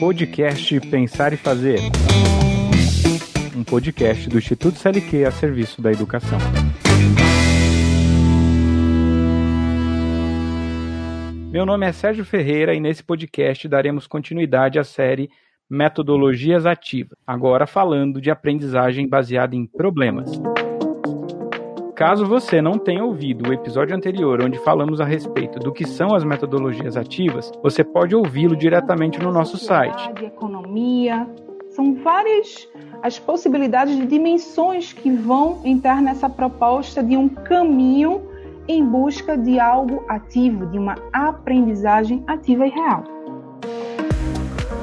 Podcast Pensar e Fazer. Um podcast do Instituto CLQ a serviço da educação. Meu nome é Sérgio Ferreira e nesse podcast daremos continuidade à série Metodologias Ativas, agora falando de aprendizagem baseada em problemas. Caso você não tenha ouvido o episódio anterior, onde falamos a respeito do que são as metodologias ativas, você pode ouvi-lo diretamente no nosso site. Economia, são várias as possibilidades de dimensões que vão entrar nessa proposta de um caminho em busca de algo ativo, de uma aprendizagem ativa e real.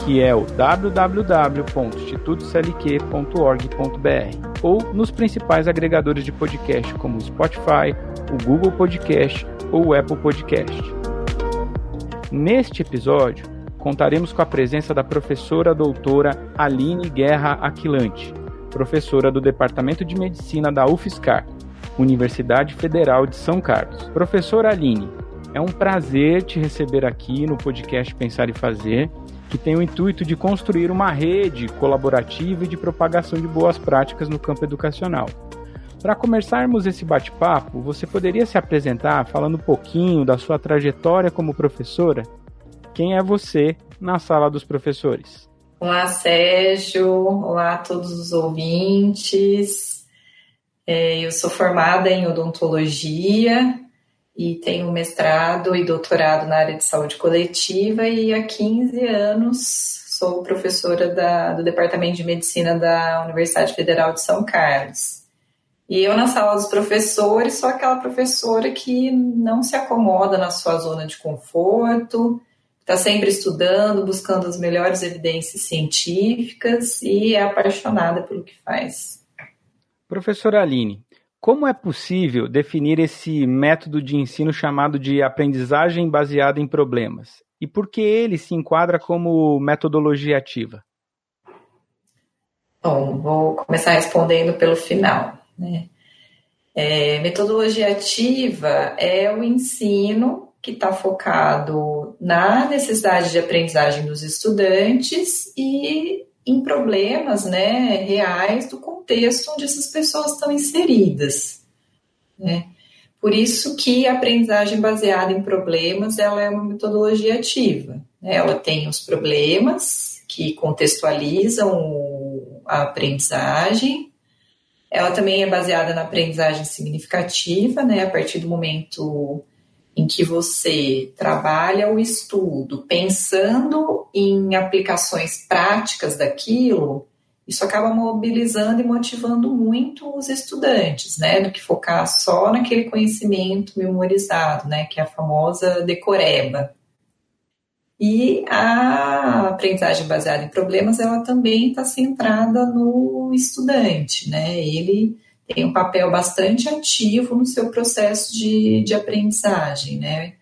Que é o www.institutoclq.org.br ou nos principais agregadores de podcast como o Spotify, o Google Podcast ou o Apple Podcast. Neste episódio, contaremos com a presença da professora doutora Aline Guerra Aquilante, professora do Departamento de Medicina da UFSCar, Universidade Federal de São Carlos. Professora Aline, é um prazer te receber aqui no podcast Pensar e Fazer que tem o intuito de construir uma rede colaborativa e de propagação de boas práticas no campo educacional. Para começarmos esse bate-papo, você poderia se apresentar falando um pouquinho da sua trajetória como professora? Quem é você na sala dos professores? Olá, Sérgio. Olá a todos os ouvintes. É, eu sou formada em odontologia e tenho mestrado e doutorado na área de saúde coletiva e há 15 anos sou professora da, do Departamento de Medicina da Universidade Federal de São Carlos. E eu, na sala dos professores, sou aquela professora que não se acomoda na sua zona de conforto, está sempre estudando, buscando as melhores evidências científicas e é apaixonada pelo que faz. Professora Aline, como é possível definir esse método de ensino chamado de aprendizagem baseada em problemas? E por que ele se enquadra como metodologia ativa? Bom, vou começar respondendo pelo final. Né? É, metodologia ativa é o ensino que está focado na necessidade de aprendizagem dos estudantes e em problemas né, reais do contexto onde essas pessoas estão inseridas. Né? Por isso que a aprendizagem baseada em problemas ela é uma metodologia ativa. Né? Ela tem os problemas que contextualizam a aprendizagem. Ela também é baseada na aprendizagem significativa, né? a partir do momento em que você trabalha o estudo pensando em aplicações práticas daquilo, isso acaba mobilizando e motivando muito os estudantes, né, do que focar só naquele conhecimento memorizado, né, que é a famosa decoreba. E a aprendizagem baseada em problemas, ela também está centrada no estudante, né, ele tem um papel bastante ativo no seu processo de, de aprendizagem, né?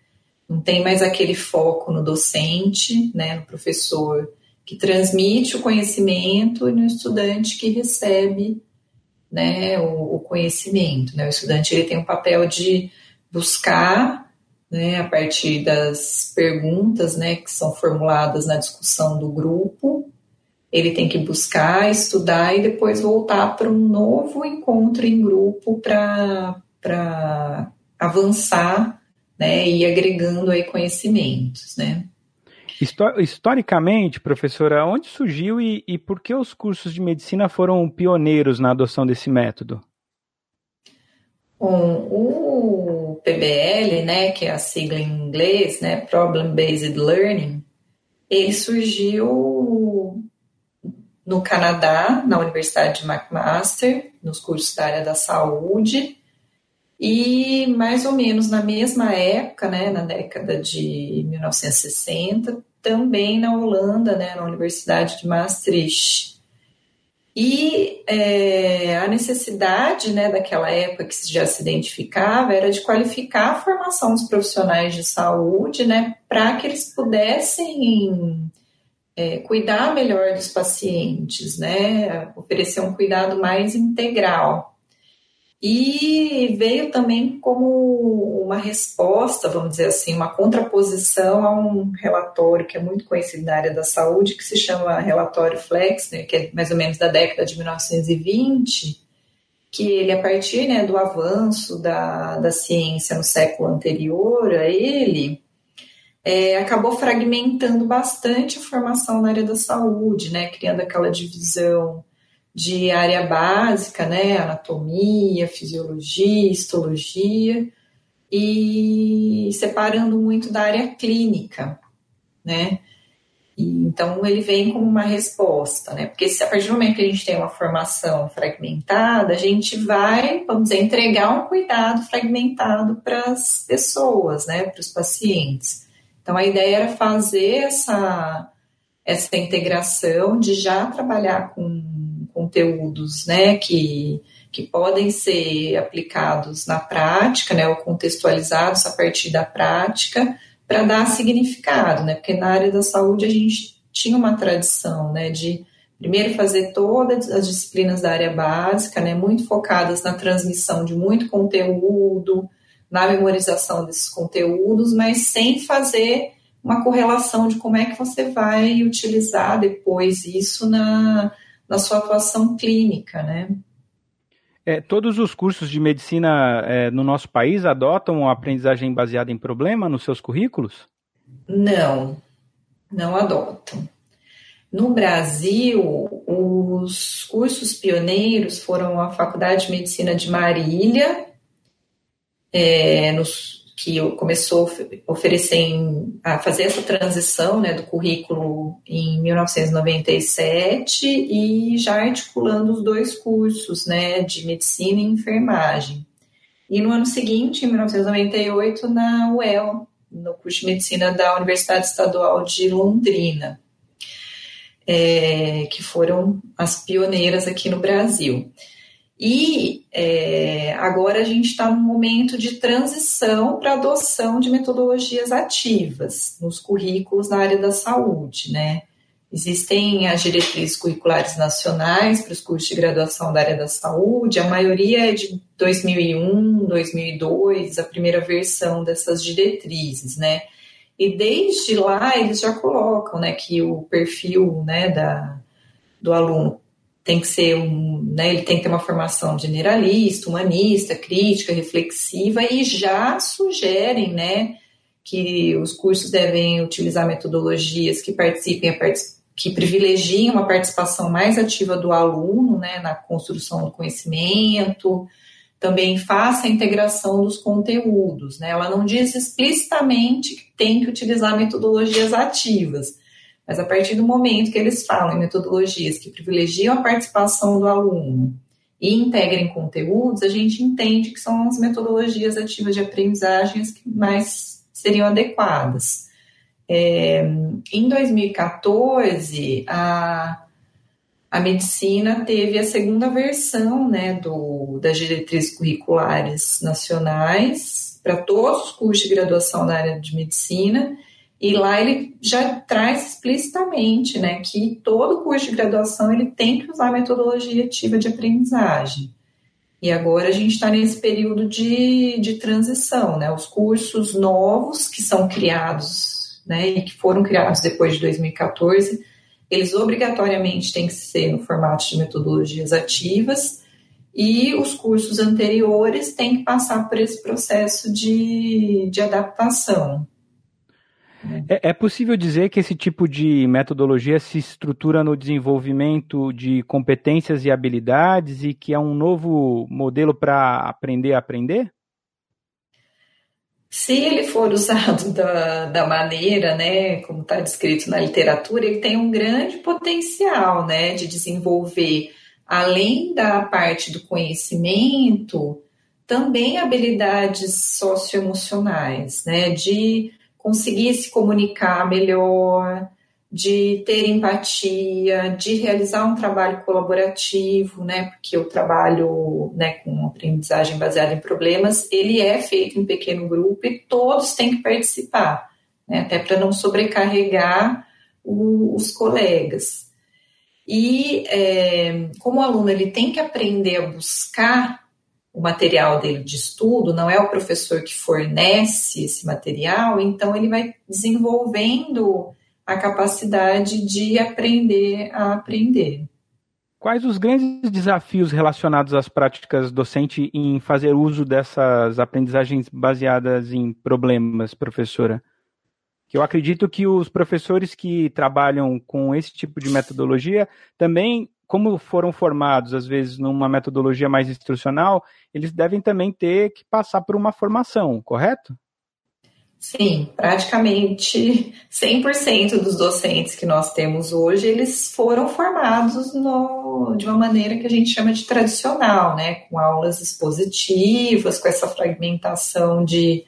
Não tem mais aquele foco no docente, né, no professor que transmite o conhecimento e no estudante que recebe, né, o, o conhecimento, né? O estudante ele tem um papel de buscar, né, a partir das perguntas, né, que são formuladas na discussão do grupo, ele tem que buscar, estudar e depois voltar para um novo encontro em grupo para avançar né, e agregando aí conhecimentos, né. Historicamente, professora, onde surgiu e, e por que os cursos de medicina foram pioneiros na adoção desse método? Bom, o PBL, né, que é a sigla em inglês, né, Problem Based Learning, ele surgiu no Canadá, na Universidade de McMaster, nos cursos da área da saúde, e mais ou menos na mesma época, né, na década de 1960, também na Holanda, né, na Universidade de Maastricht. E é, a necessidade né, daquela época que já se identificava era de qualificar a formação dos profissionais de saúde né, para que eles pudessem é, cuidar melhor dos pacientes, né? Oferecer um cuidado mais integral. e veio também como uma resposta, vamos dizer assim, uma contraposição a um relatório que é muito conhecido na área da saúde, que se chama Relatório Flexner, que é mais ou menos da década de 1920, que ele, a partir né, do avanço da, da ciência no século anterior a ele, é, acabou fragmentando bastante a formação na área da saúde, né, criando aquela divisão de área básica, né, anatomia, fisiologia, histologia, e separando muito da área clínica, né? Então ele vem como uma resposta, né? Porque se a partir do momento que a gente tem uma formação fragmentada, a gente vai, vamos dizer, entregar um cuidado fragmentado para as pessoas, né, para os pacientes. Então a ideia era fazer essa essa integração de já trabalhar com conteúdos né, que, que podem ser aplicados na prática, né, ou contextualizados a partir da prática, para dar significado, né, porque na área da saúde a gente tinha uma tradição né, de primeiro fazer todas as disciplinas da área básica, né, muito focadas na transmissão de muito conteúdo, na memorização desses conteúdos, mas sem fazer uma correlação de como é que você vai utilizar depois isso na, na sua atuação clínica, né? É, todos os cursos de medicina é, no nosso país adotam a aprendizagem baseada em problema nos seus currículos? Não, não adotam. No Brasil, os cursos pioneiros foram a Faculdade de Medicina de Marília, é, nos que começou a oferecer a fazer essa transição né, do currículo em 1997 e já articulando os dois cursos né, de medicina e enfermagem. E no ano seguinte, em 1998, na UEL, no curso de medicina da Universidade Estadual de Londrina, é, que foram as pioneiras aqui no Brasil. E é, agora a gente está num momento de transição para adoção de metodologias ativas nos currículos na área da saúde, né? Existem as diretrizes curriculares nacionais para os cursos de graduação da área da saúde, a maioria é de 2001, 2002, a primeira versão dessas diretrizes, né? E desde lá eles já colocam, né, que o perfil, né, da, do aluno tem que ser um, né, ele tem que ter uma formação generalista, humanista, crítica, reflexiva e já sugerem, né, que os cursos devem utilizar metodologias que participem, que privilegiem uma participação mais ativa do aluno, né, na construção do conhecimento, também faça a integração dos conteúdos, né, ela não diz explicitamente que tem que utilizar metodologias ativas, mas a partir do momento que eles falam em metodologias que privilegiam a participação do aluno e integrem conteúdos, a gente entende que são as metodologias ativas de aprendizagem que mais seriam adequadas. É, em 2014, a, a medicina teve a segunda versão né, do, das diretrizes curriculares nacionais para todos os cursos de graduação na área de medicina e lá ele já traz explicitamente né, que todo curso de graduação ele tem que usar metodologia ativa de aprendizagem. E agora a gente está nesse período de, de transição, né? Os cursos novos que são criados, né, e que foram criados depois de 2014, eles obrigatoriamente têm que ser no formato de metodologias ativas, e os cursos anteriores têm que passar por esse processo de, de adaptação. É, é, possível dizer que esse tipo de metodologia se estrutura no desenvolvimento de competências e habilidades e que é um novo modelo para aprender a aprender? Se ele for usado da, da maneira, né, como está descrito na literatura, ele tem um grande potencial, né, de desenvolver, além da parte do conhecimento, também habilidades socioemocionais, né, de conseguir se comunicar melhor, de ter empatia, de realizar um trabalho colaborativo, né? Porque o trabalho, né, com aprendizagem baseada em problemas, ele é feito em pequeno grupo e todos têm que participar, né? Até para não sobrecarregar o, os colegas. E é, como o aluno ele tem que aprender a buscar o material dele de estudo, não é o professor que fornece esse material, então ele vai desenvolvendo a capacidade de aprender a aprender. Quais os grandes desafios relacionados às práticas docentes em fazer uso dessas aprendizagens baseadas em problemas, professora? Que eu acredito que os professores que trabalham com esse tipo de metodologia também, como foram formados às vezes numa metodologia mais instrucional, eles devem também ter que passar por uma formação, correto? Sim, praticamente 100% dos docentes que nós temos hoje, eles foram formados no, de uma maneira que a gente chama de tradicional, né? Com aulas expositivas, com essa fragmentação de,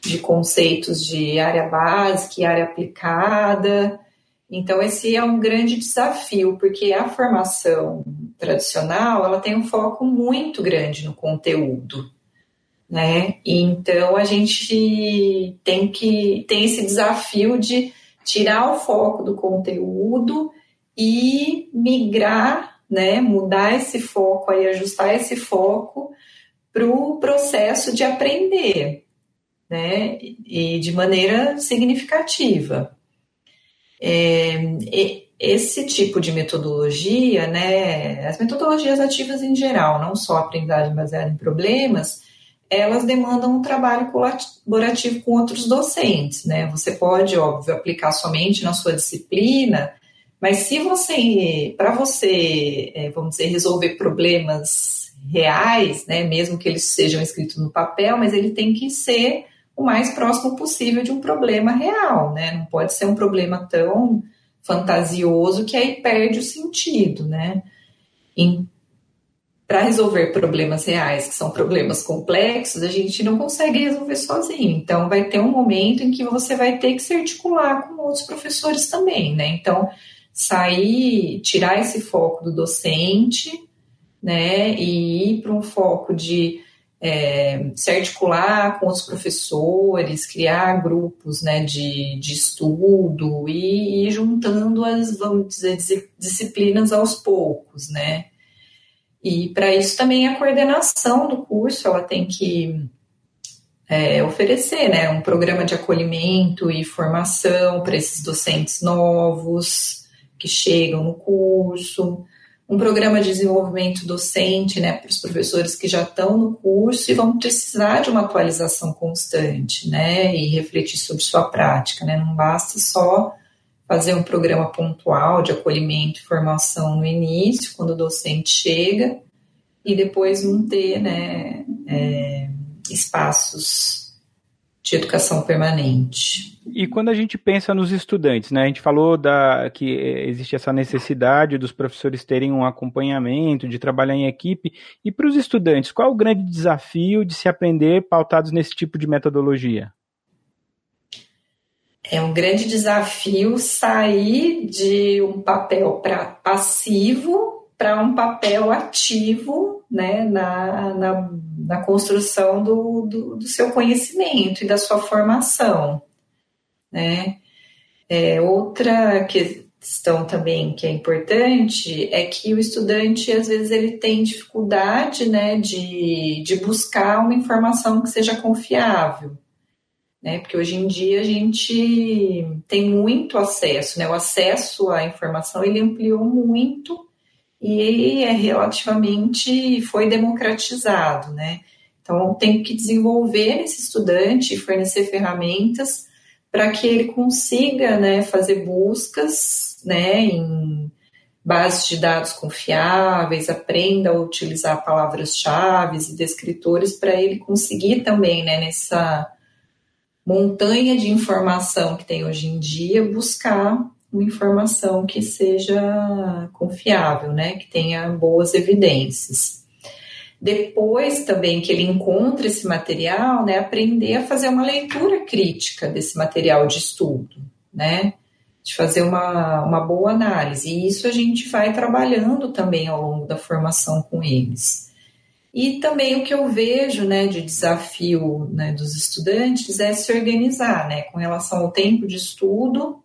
de conceitos de área básica e área aplicada. Então, esse é um grande desafio, porque a formação tradicional, ela tem um foco muito grande no conteúdo, né? Então a gente tem que tem esse desafio de tirar o foco do conteúdo e migrar, né? Mudar esse foco aí, ajustar esse foco para o processo de aprender, né? E de maneira significativa. É, esse tipo de metodologia, né? As metodologias ativas em geral, não só a aprendizagem baseada em problemas, elas demandam um trabalho colaborativo com outros docentes, né? Você pode, óbvio, aplicar somente na sua disciplina, mas se você, para você, é, vamos dizer, resolver problemas reais, né, mesmo que eles sejam escritos no papel, mas ele tem que ser o mais próximo possível de um problema real, né? Não pode ser um problema tão fantasioso que aí perde o sentido, né? para resolver problemas reais, que são problemas complexos, a gente não consegue resolver sozinho. Então, vai ter um momento em que você vai ter que se articular com outros professores também, né? Então, sair, tirar esse foco do docente, né, e ir para um foco de é, se articular com outros professores, criar grupos né, de, de estudo e ir juntando as, vamos dizer, disciplinas aos poucos, né? E para isso também a coordenação do curso ela tem que é, oferecer né, um programa de acolhimento e formação para esses docentes novos que chegam no curso, um programa de desenvolvimento docente né, para os professores que já estão no curso e vão precisar de uma atualização constante né, e refletir sobre sua prática. Né? Não basta só fazer um programa pontual de acolhimento e formação no início, quando o docente chega, e depois não ter né, é, espaços de educação permanente. E quando a gente pensa nos estudantes, né, a gente falou da, que existe essa necessidade dos professores terem um acompanhamento, de trabalhar em equipe, e para os estudantes, qual é o grande desafio de se aprender pautados nesse tipo de metodologia? é um grande desafio sair de um papel pra, passivo para um papel ativo né, na, na, na construção do, do, do, seu conhecimento e da sua formação. Né? É, outra questão também que é importante é que o estudante, às vezes, ele tem dificuldade né, de, de buscar uma informação que seja confiável né? Porque hoje em dia a gente tem muito acesso, né? O acesso à informação ele ampliou muito e é relativamente foi democratizado, né? Então tem que desenvolver esse estudante, fornecer ferramentas para que ele consiga, né, fazer buscas, né, em bases de dados confiáveis, aprenda a utilizar palavras-chave e descritores para ele conseguir também, né, nessa montanha de informação que tem hoje em dia, buscar uma informação que seja confiável, né, que tenha boas evidências. Depois também que ele encontra esse material, né, aprender a fazer uma leitura crítica desse material de estudo, né, de fazer uma, uma boa análise. E isso a gente vai trabalhando também ao longo da formação com eles. E também o que eu vejo né, de desafio né, dos estudantes é se organizar né, com relação ao tempo de estudo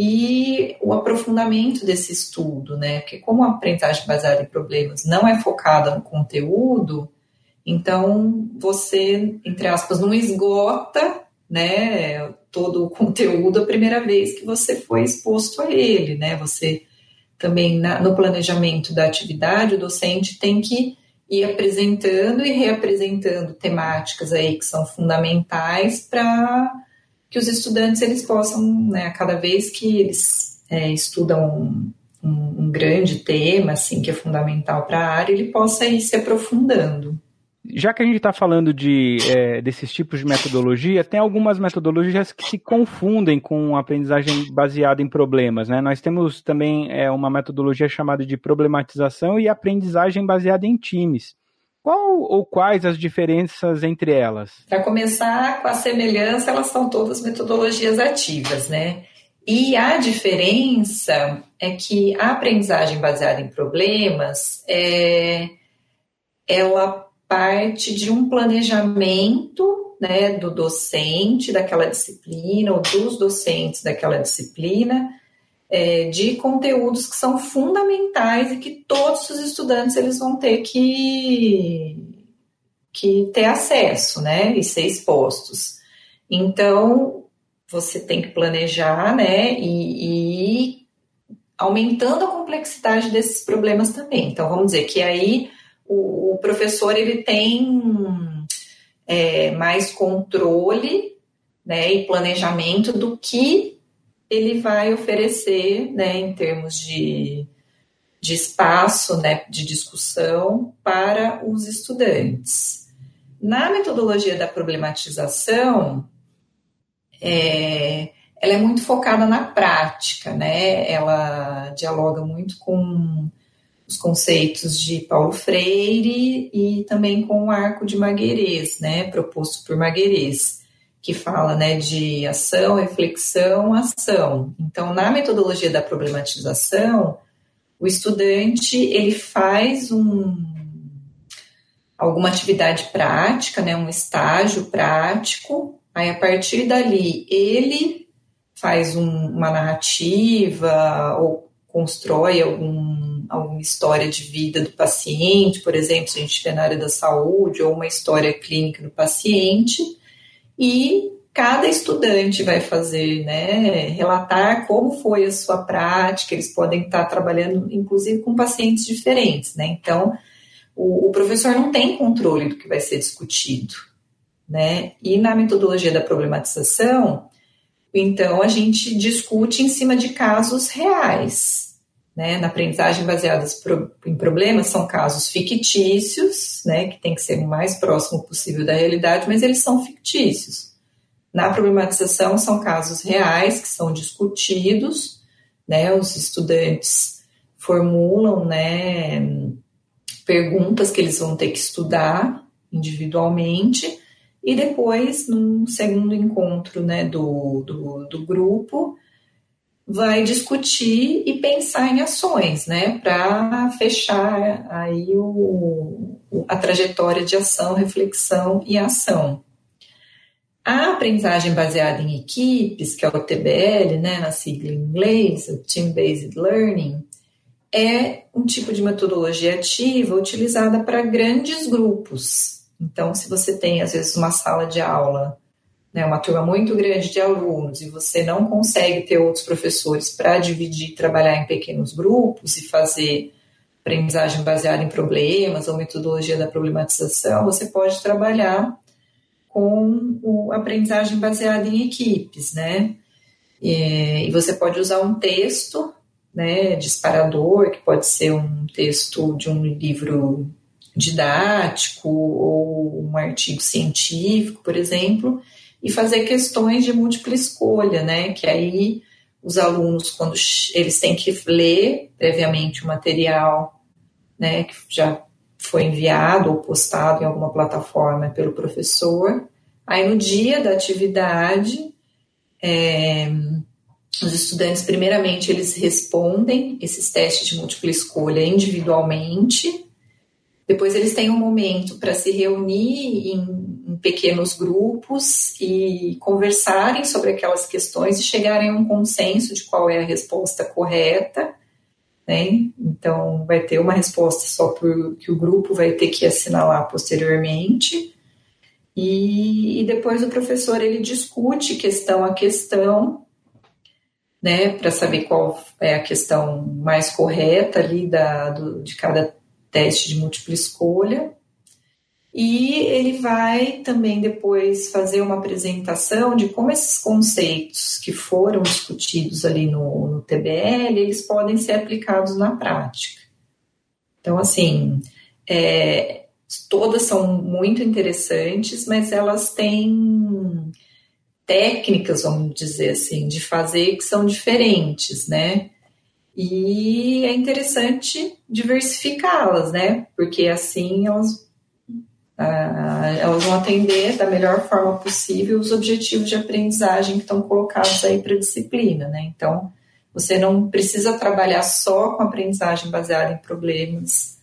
e o aprofundamento desse estudo, né? Porque como a aprendizagem baseada em problemas não é focada no conteúdo, Então, você, entre aspas, não esgota né, todo o conteúdo a primeira vez que você foi exposto a ele, né? Você também na, no planejamento da atividade, o docente tem que ir apresentando e reapresentando temáticas aí que são fundamentais para que os estudantes eles possam, né, cada vez que eles é, estudam um, um, um, grande tema, assim, que é fundamental para a área, ele possa ir se aprofundando. Já que a gente está falando de, é, desses tipos de metodologia, tem algumas metodologias que se confundem com aprendizagem baseada em problemas. Né? Nós temos também é, uma metodologia chamada de problematização e aprendizagem baseada em times. Qual ou quais as diferenças entre elas? Para começar, com a semelhança, elas são todas metodologias ativas, né? E a diferença é que a aprendizagem baseada em problemas é, ela parte de um planejamento né, do docente daquela disciplina ou dos docentes daquela disciplina é, de conteúdos que são fundamentais e que todos os estudantes eles vão ter que, que ter acesso né, e ser expostos. Então, você tem que planejar né, e, e aumentando a complexidade desses problemas também. Então, vamos dizer que aí o, o professor ele tem é, mais controle né, e planejamento do que ele vai oferecer né, em termos de, de espaço né, de discussão para os estudantes. Na metodologia da problematização, é, ela é muito focada na prática, né? Ela dialoga muito com os conceitos de Paulo Freire e também com o arco de Maguerês, né, proposto por Maguerês, que fala, né, de ação, reflexão, ação. Então, na metodologia da problematização, o estudante ele faz um alguma atividade prática, né, um estágio prático. Aí a partir dali ele faz um, uma narrativa ou constrói algum alguma história de vida do paciente, por exemplo, se a gente estiver na área da saúde, ou uma história clínica do paciente, e cada estudante vai fazer, né, relatar como foi a sua prática, eles podem estar trabalhando, inclusive, com pacientes diferentes, né, então, o, o professor não tem controle do que vai ser discutido, né, e na metodologia da problematização, então, a gente discute em cima de casos reais, né, na aprendizagem baseada em problemas são casos fictícios, né, que tem que ser o mais próximo possível da realidade, mas eles são fictícios. Na problematização são casos reais que são discutidos, né, os estudantes formulam, né, perguntas que eles vão ter que estudar individualmente e depois, num segundo encontro, né, do, do, do grupo, vai discutir e pensar em ações, né, para fechar aí o, a trajetória de ação, reflexão e ação. A aprendizagem baseada em equipes, que é o TBL, né, na sigla em inglês, o Team Based Learning, é um tipo de metodologia ativa utilizada para grandes grupos. Então, se você tem, às vezes, uma sala de aula né, uma turma muito grande de alunos e você não consegue ter outros professores para dividir, trabalhar em pequenos grupos e fazer aprendizagem baseada em problemas ou metodologia da problematização, você pode trabalhar com o aprendizagem baseada em equipes, né? E, você pode usar um texto, né, disparador, que pode ser um texto de um livro didático ou um artigo científico, por exemplo, e fazer questões de múltipla escolha, né? Que aí os alunos, quando eles têm que ler previamente o material, né, que já foi enviado ou postado em alguma plataforma pelo professor, aí no dia da atividade, é, os estudantes, primeiramente, eles respondem esses testes de múltipla escolha individualmente, depois eles têm um momento para se reunir em, em, pequenos grupos e conversarem sobre aquelas questões e chegarem a um consenso de qual é a resposta correta. né? Então, vai ter uma resposta só por, que o grupo vai ter que assinalar posteriormente. E, e depois o professor ele discute questão a questão, né, para saber qual é a questão mais correta ali da, do, de cada teste de múltipla escolha. E ele vai também depois fazer uma apresentação de como esses conceitos que foram discutidos ali no, no TBL, eles podem ser aplicados na prática. Então, assim, é, todas são muito interessantes, mas elas têm técnicas, vamos dizer assim, de fazer que são diferentes, né? E é interessante diversificá-las, né? Porque assim elas Uh, elas vão atender da melhor forma possível os objetivos de aprendizagem que estão colocados aí para a disciplina, né? Então, você não precisa trabalhar só com aprendizagem baseada em problemas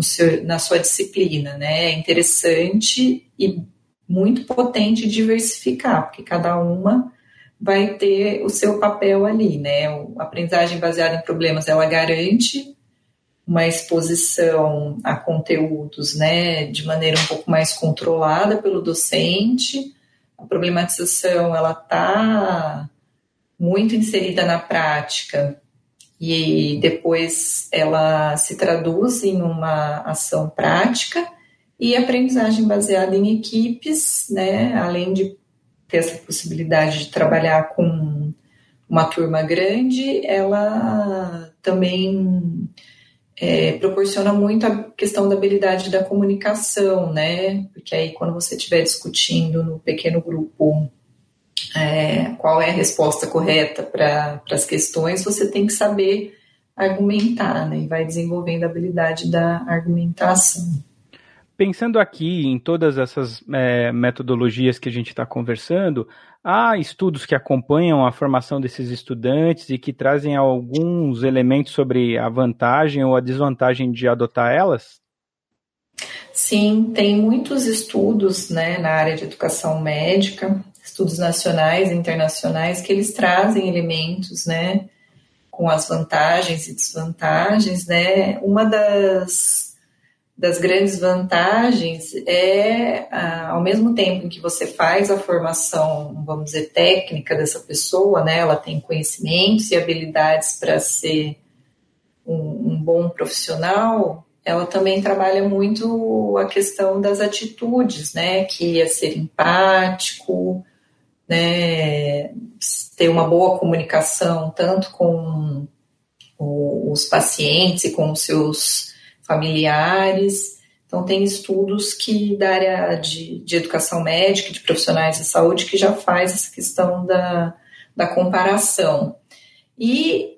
seu, na sua disciplina, né? É interessante e muito potente diversificar, porque cada uma vai ter o seu papel ali, né? A aprendizagem baseada em problemas, ela garante uma exposição a conteúdos, né, de maneira um pouco mais controlada pelo docente. A problematização ela está muito inserida na prática e depois ela se traduz em uma ação prática e aprendizagem baseada em equipes, né, além de ter essa possibilidade de trabalhar com uma turma grande, ela também é, proporciona muito a questão da habilidade da comunicação, né? Porque aí quando você estiver discutindo no pequeno grupo é, qual é a resposta correta para as questões, você tem que saber argumentar, né? E vai desenvolvendo a habilidade da argumentação. Pensando aqui em todas essas é, metodologias que a gente está conversando, há estudos que acompanham a formação desses estudantes e que trazem alguns elementos sobre a vantagem ou a desvantagem de adotar elas? Sim, tem muitos estudos né, na área de educação médica, estudos nacionais e internacionais, que eles trazem elementos né, com as vantagens e desvantagens. Né? Uma das das grandes vantagens é, ao mesmo tempo em que você faz a formação, vamos dizer, técnica dessa pessoa, né, ela tem conhecimentos e habilidades para ser um, um, bom profissional, ela também trabalha muito a questão das atitudes, né, que é ser empático, né, ter uma boa comunicação tanto com os pacientes e com os seus familiares. Então, tem estudos que da área de, de educação médica, de profissionais de saúde, que já faz essa questão da, da comparação. E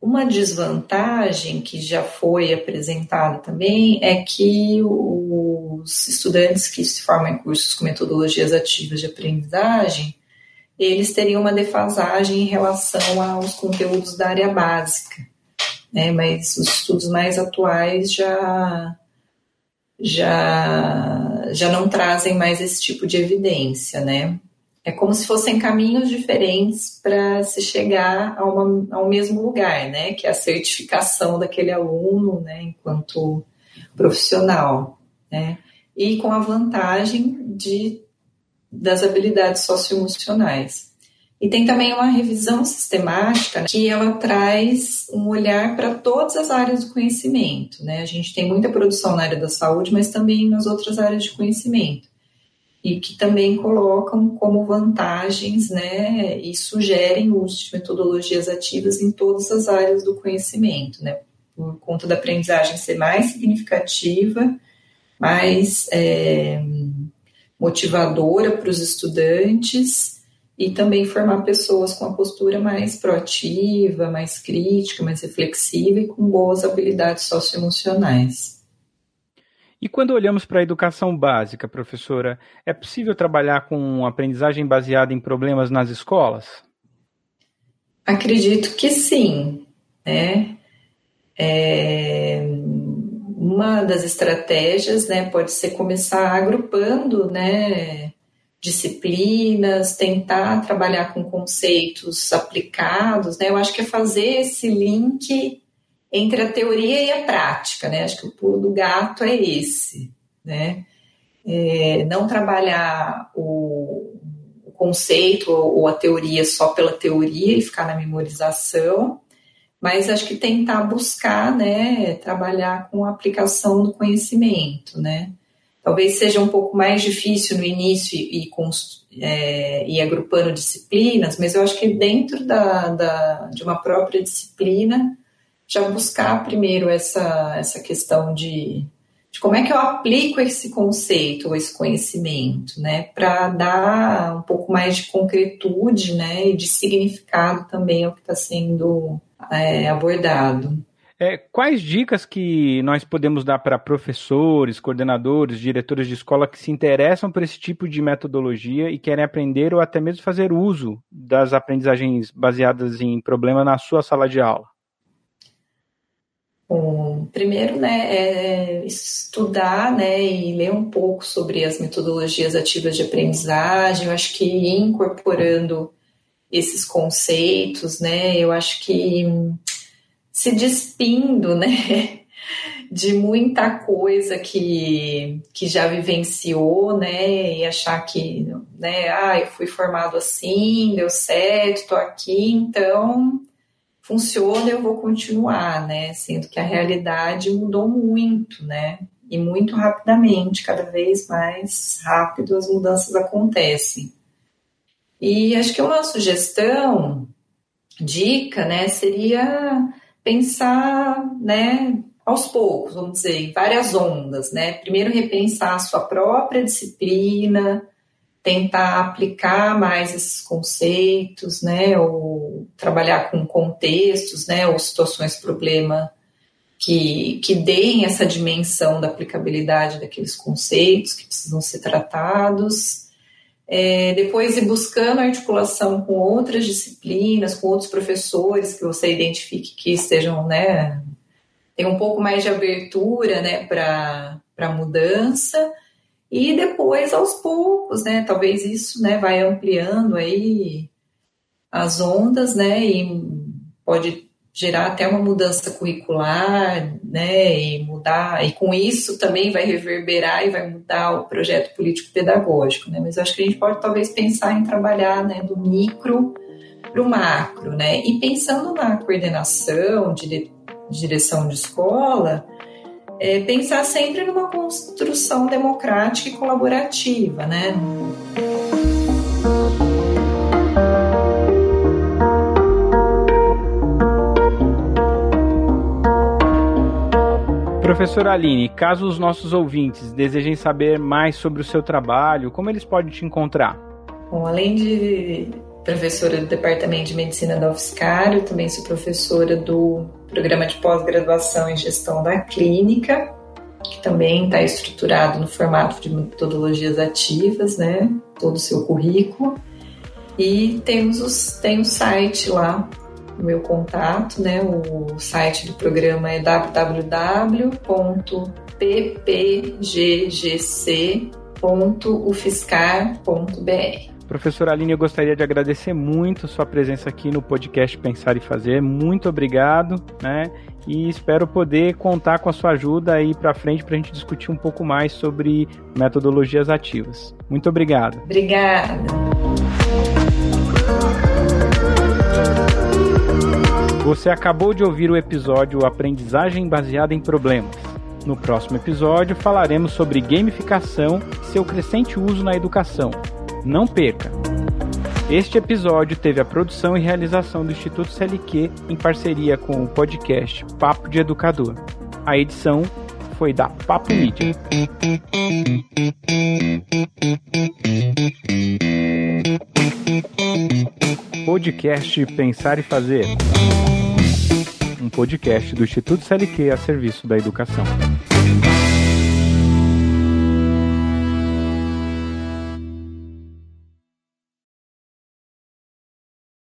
uma desvantagem que já foi apresentada também é que os estudantes que se formam em cursos com metodologias ativas de aprendizagem, eles teriam uma defasagem em relação aos conteúdos da área básica né? Mas os estudos mais atuais já já já não trazem mais esse tipo de evidência, né? É como se fossem caminhos diferentes para se chegar a uma, ao mesmo lugar, né? Que é a certificação daquele aluno, né? Enquanto profissional, né? E com a vantagem de das habilidades socioemocionais. E tem também uma revisão sistemática que ela traz um olhar para todas as áreas do conhecimento. Né? A gente tem muita produção na área da saúde, mas também nas outras áreas de conhecimento. E que também colocam como vantagens né, e sugerem o uso de metodologias ativas em todas as áreas do conhecimento, né? por conta da aprendizagem ser mais significativa, mais é, motivadora para os estudantes e também formar pessoas com a postura mais proativa, mais crítica, mais reflexiva e com boas habilidades socioemocionais. E quando olhamos para a educação básica, professora, é possível trabalhar com aprendizagem baseada em problemas nas escolas? Acredito que sim, né? É, uma das estratégias, né, pode ser começar agrupando, né, disciplinas, tentar trabalhar com conceitos aplicados, né? Eu acho que é fazer esse link entre a teoria e a prática, né? Acho que o pulo do gato é esse, né? É, não trabalhar o, o conceito ou, ou, a teoria só pela teoria e ficar na memorização, mas acho que tentar buscar, né, trabalhar com a aplicação do conhecimento, né? Talvez seja um pouco mais difícil no início e, é, e agrupando disciplinas, mas eu acho que dentro da, da, de uma própria disciplina já buscar primeiro essa, essa questão de, de como é que eu aplico esse conceito ou esse conhecimento, né, para dar um pouco mais de concretude, né, e de significado também ao que está sendo é, abordado. É, quais dicas que nós podemos dar para professores, coordenadores, diretores de escola que se interessam por esse tipo de metodologia e querem aprender ou até mesmo fazer uso das aprendizagens baseadas em problema na sua sala de aula? Bom, primeiro, né, é estudar, né, e ler um pouco sobre as metodologias ativas de aprendizagem. Eu acho que incorporando esses conceitos, né, eu acho que se despindo, né, de muita coisa que, que já vivenciou, né, e achar que, né, ah, eu fui formado assim, deu certo, tô aqui, então funciona, eu vou continuar, né? Sendo que a realidade mudou muito, né? E muito rapidamente, cada vez mais rápido as mudanças acontecem. E acho que uma sugestão, dica, né, seria pensar, né, aos poucos, vamos dizer, em várias ondas, né? Primeiro repensar a sua própria disciplina, tentar aplicar mais esses conceitos, né, ou trabalhar com contextos, né, ou situações problema que, que deem essa dimensão da aplicabilidade daqueles conceitos que precisam ser tratados. É, depois ir buscando articulação com outras disciplinas, com outros professores que você identifique que estejam, né, tem um pouco mais de abertura, né, para mudança e depois, aos poucos, né? Talvez isso né, vai ampliando aí as ondas, né? E pode gerar até uma mudança curricular, né? E mudar, e com isso também vai reverberar e vai mudar o projeto político-pedagógico, né? Mas acho que a gente pode talvez pensar em trabalhar né, do micro para o macro, né? E pensando na coordenação, dire, direção de escola, é, pensar sempre numa construção democrática e colaborativa, né? Professora Aline, caso os nossos ouvintes desejem saber mais sobre o seu trabalho, como eles podem te encontrar? Bom, além de professora do Departamento de Medicina da UFSCar, eu também sou professora do programa de pós-graduação em gestão da clínica, que também está estruturado no formato de metodologias ativas, né? Todo o seu currículo. E temos os, tem o site lá, o meu contato, né? O site do programa é www.ppggc.ufscar.br. Professora Aline, eu gostaria de agradecer muito sua presença aqui no podcast Pensar e Fazer. Muito obrigado, né? E espero poder contar com a sua ajuda aí para frente para a gente discutir um pouco mais sobre metodologias ativas. Muito obrigado. Obrigada. Você acabou de ouvir o episódio Aprendizagem baseada em problemas. No próximo episódio falaremos sobre gamificação e seu crescente uso na educação. Não perca! Este episódio teve a produção e realização do Instituto CLQ em parceria com o podcast Papo de Educador. A edição foi da Papo Mídia. Podcast Pensar e Fazer. Um podcast do Instituto CLQ a serviço da educação.